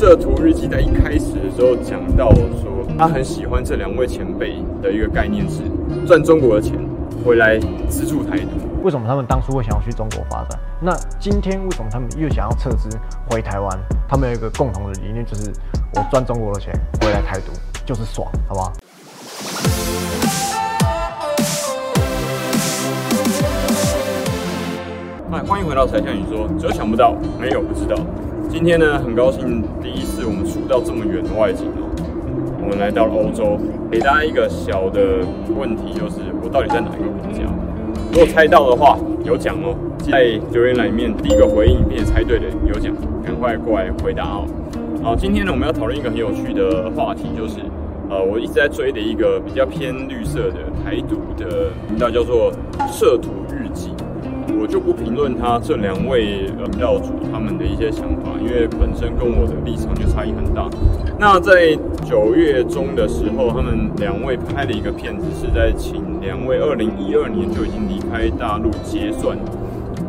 社图日记在一开始的时候讲到说，他很喜欢这两位前辈的一个概念是赚中国的钱回来资助台独。为什么他们当初会想要去中国发展？那今天为什么他们又想要撤资回台湾？他们有一个共同的理念，就是我赚中国的钱回来台独就是爽，好不好？嗨，欢迎回到柴 Sean 你说，只有想不到，没有不知道。今天呢，很高兴第一次我们出到这么远的外景哦。我们来到了欧洲，给大家一个小的问题，就是我到底在哪一个国家？如果猜到的话，有奖哦。在留言栏里面第一个回应并且猜对的有奖，赶快过来回答哦。好，今天呢，我们要讨论一个很有趣的话题，就是呃，我一直在追的一个比较偏绿色的台独的频道，叫做“涉土日记”。我就不评论他这两位领导主他们的一些想法，因为本身跟我的立场就差异很大。那在九月中的时候，他们两位拍了一个片子，是在请两位二零一二年就已经离开大陆结算，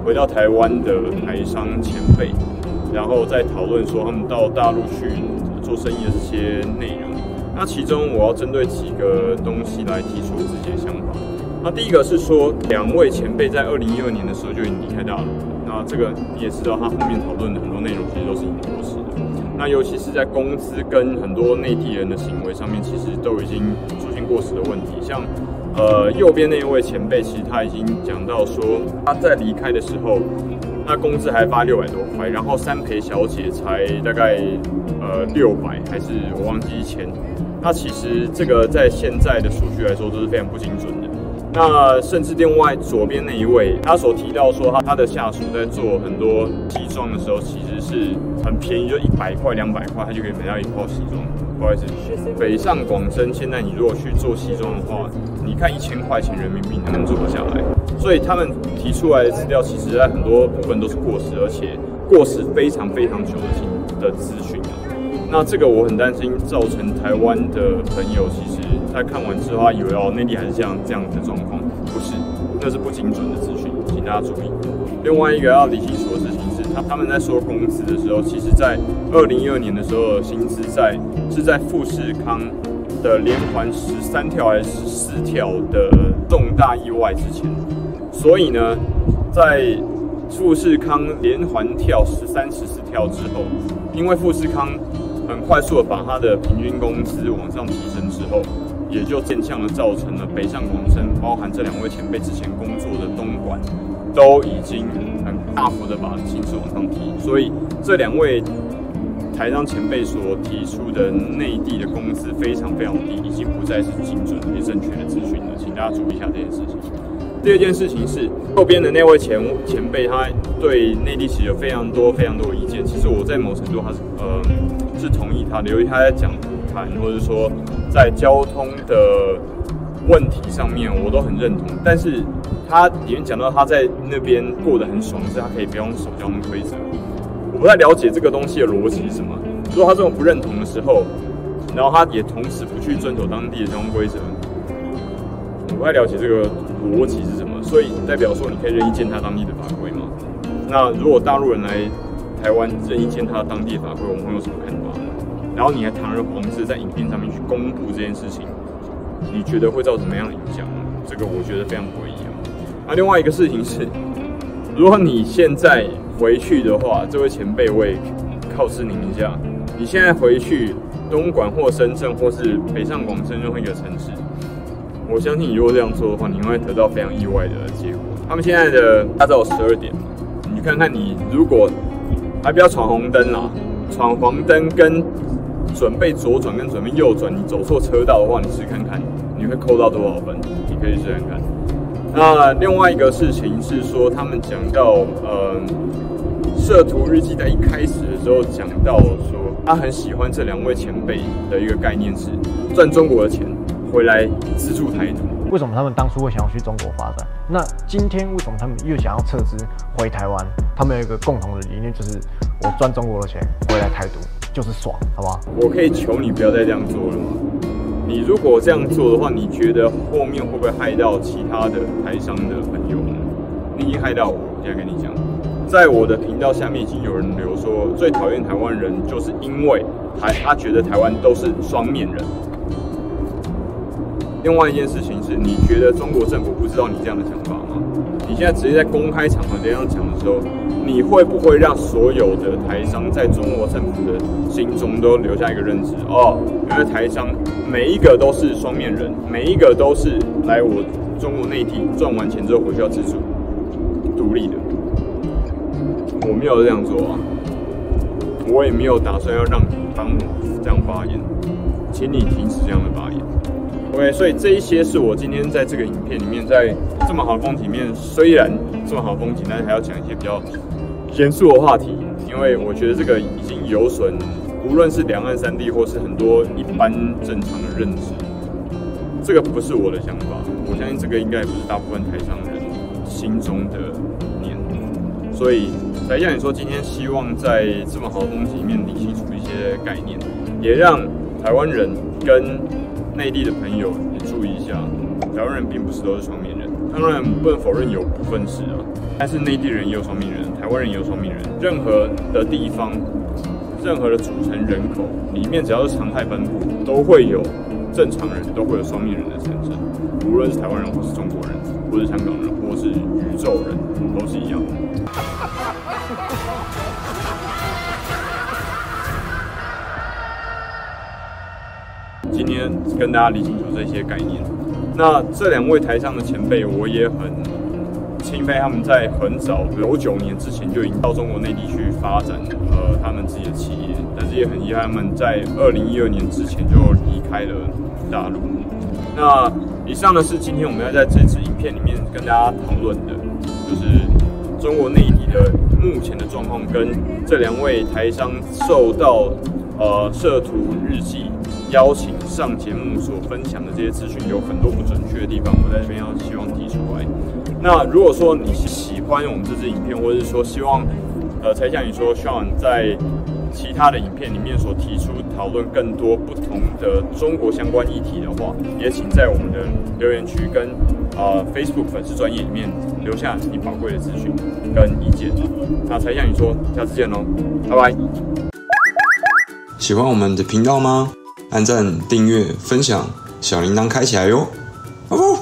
回到台湾的台商前辈，然后再讨论说他们到大陆去做生意的这些内容。那其中我要针对几个东西来提出自己的想法。那第一个是说，两位前辈在二零一二年的时候就已经离开大陆。那这个你也知道，他后面讨论的很多内容其实都是已经过时的。那尤其是在工资跟很多内地人的行为上面，其实都已经出现过时的问题。像呃右边那一位前辈，其实他已经讲到说，他在离开的时候，那工资还发六百多块，然后三陪小姐才大概呃六百，还是我忘记一千。那其实这个在现在的数据来说都是非常不精准的。那甚至另外左边那一位，他所提到说他他的下属在做很多西装的时候，其实是很便宜，就一百块、两百块，他就可以买到一套西装。不好意思，北上广深现在你如果去做西装的话，你看一千块钱人民币能做得下来。所以他们提出来的资料，其实在很多部分都是过时，而且过时非常非常久的的资讯。那这个我很担心，造成台湾的朋友其实他看完之后，他以为哦内地还是像这样的状况，不是，那是不精准的资讯，请大家注意。另外一个要理清楚的事情是，他他们在说工资的时候，其实在二零一二年的时候，薪资在是在富士康的连环十三跳还是十四跳的重大意外之前，所以呢，在富士康连环跳十三、十四跳之后，因为富士康。很快速的把他的平均工资往上提升之后，也就变相的造成了北上广深，包含这两位前辈之前工作的东莞，都已经很大幅的把薪资往上提。所以这两位台商前辈所提出的内地的工资非常非常低，已经不再是精准也正确的资讯了，请大家注意一下这件事情。第二件事情是后边的那位前前辈，他对内地其实有非常多非常多的意见。其实我在某程度他是呃。是同意他的，由于他在讲谈，或者说在交通的问题上面，我都很认同。但是他里面讲到他在那边过得很爽，是他可以不用守交通规则。我不太了解这个东西的逻辑是什么。如果他这种不认同的时候，然后他也同时不去遵守当地的交通规则，我不太了解这个逻辑是什么。所以代表说，你可以任意践踏当地的法规吗？那如果大陆人来台湾任意践踏当地法规，我们会有什么看法？然后你还堂而皇之在影片上面去公布这件事情，你觉得会造成什么样的影响？这个我觉得非常诡异啊。那另外一个事情是，如果你现在回去的话，这位前辈我也考试您一下，你现在回去东莞或深圳或是北上广深任何一个城市，我相信你如果这样做的话，你会得到非常意外的结果。他们现在的大早十二点，你看看你如果。还不要闯红灯啦！闯黄灯跟准备左转跟准备右转，你走错车道的话，你试看看，你会扣到多少分？你可以试看看。那另外一个事情是说，他们讲到，嗯，摄图日记在一开始的时候讲到说，他很喜欢这两位前辈的一个概念是赚中国的钱回来资助台独。为什么他们当初会想要去中国发展？那今天为什么他们又想要撤资回台湾？他们有一个共同的理念，就是我赚中国的钱回来台独就是爽，好不好？我可以求你不要再这样做了吗？你如果这样做的话，你觉得后面会不会害到其他的台商的朋友呢？你已经害到我，我现在跟你讲，在我的频道下面已经有人留说，最讨厌台湾人就是因为台他觉得台湾都是双面人。另外一件事情是，你觉得中国政府不知道你这样的想法吗？你现在直接在公开场合这样讲的时候，你会不会让所有的台商在中国政府的心中都留下一个认知？哦，原来台商每一个都是双面人，每一个都是来我中国内地赚完钱之后回去要自主独立的。我没有这样做啊，我也没有打算要让你帮我这样发言，请你停止这样的发言。OK，所以这一些是我今天在这个影片里面，在这么好的风景里面，虽然这么好的风景，但是还要讲一些比较严肃的话题，因为我觉得这个已经有损，无论是两岸三地或是很多一般正常的认知，这个不是我的想法，我相信这个应该也不是大部分台商人心中的念，所以。才像你说，今天希望在这么好的风景里面理清楚一些概念，也让台湾人跟内地的朋友也注意一下，台湾人并不是都是双面人，当然不能否认有部分是啊，但是内地人也有双面人，台湾人也有双面人，任何的地方，任何的组成人口里面，只要是常态分布，都会有正常人，都会有双面人的产生，无论是台湾人或是中国人，或是香港人，或是宇宙人，都是一样的。今天跟大家理清楚这些概念。那这两位台上的前辈，我也很钦佩他们在很早九九年之前就已经到中国内地去发展呃他们自己的企业，但是也很遗憾他们在二零一二年之前就离开了大陆。那以上呢是今天我们要在这支影片里面跟大家讨论的，就是中国内地的目前的状况跟这两位台商受到呃涉图日记。邀请上节目所分享的这些资讯有很多不准确的地方，我在这边要希望提出来。那如果说你是喜欢我们这支影片，或者是说希望，呃，才像你说，Sean 在其他的影片里面所提出讨论更多不同的中国相关议题的话，也请在我们的留言区跟、呃、Facebook 粉丝专页里面留下你宝贵的资讯跟意见。那才像你说，下次见喽，拜拜。喜欢我们的频道吗？按赞、订阅、分享，小铃铛开起来哟！哦。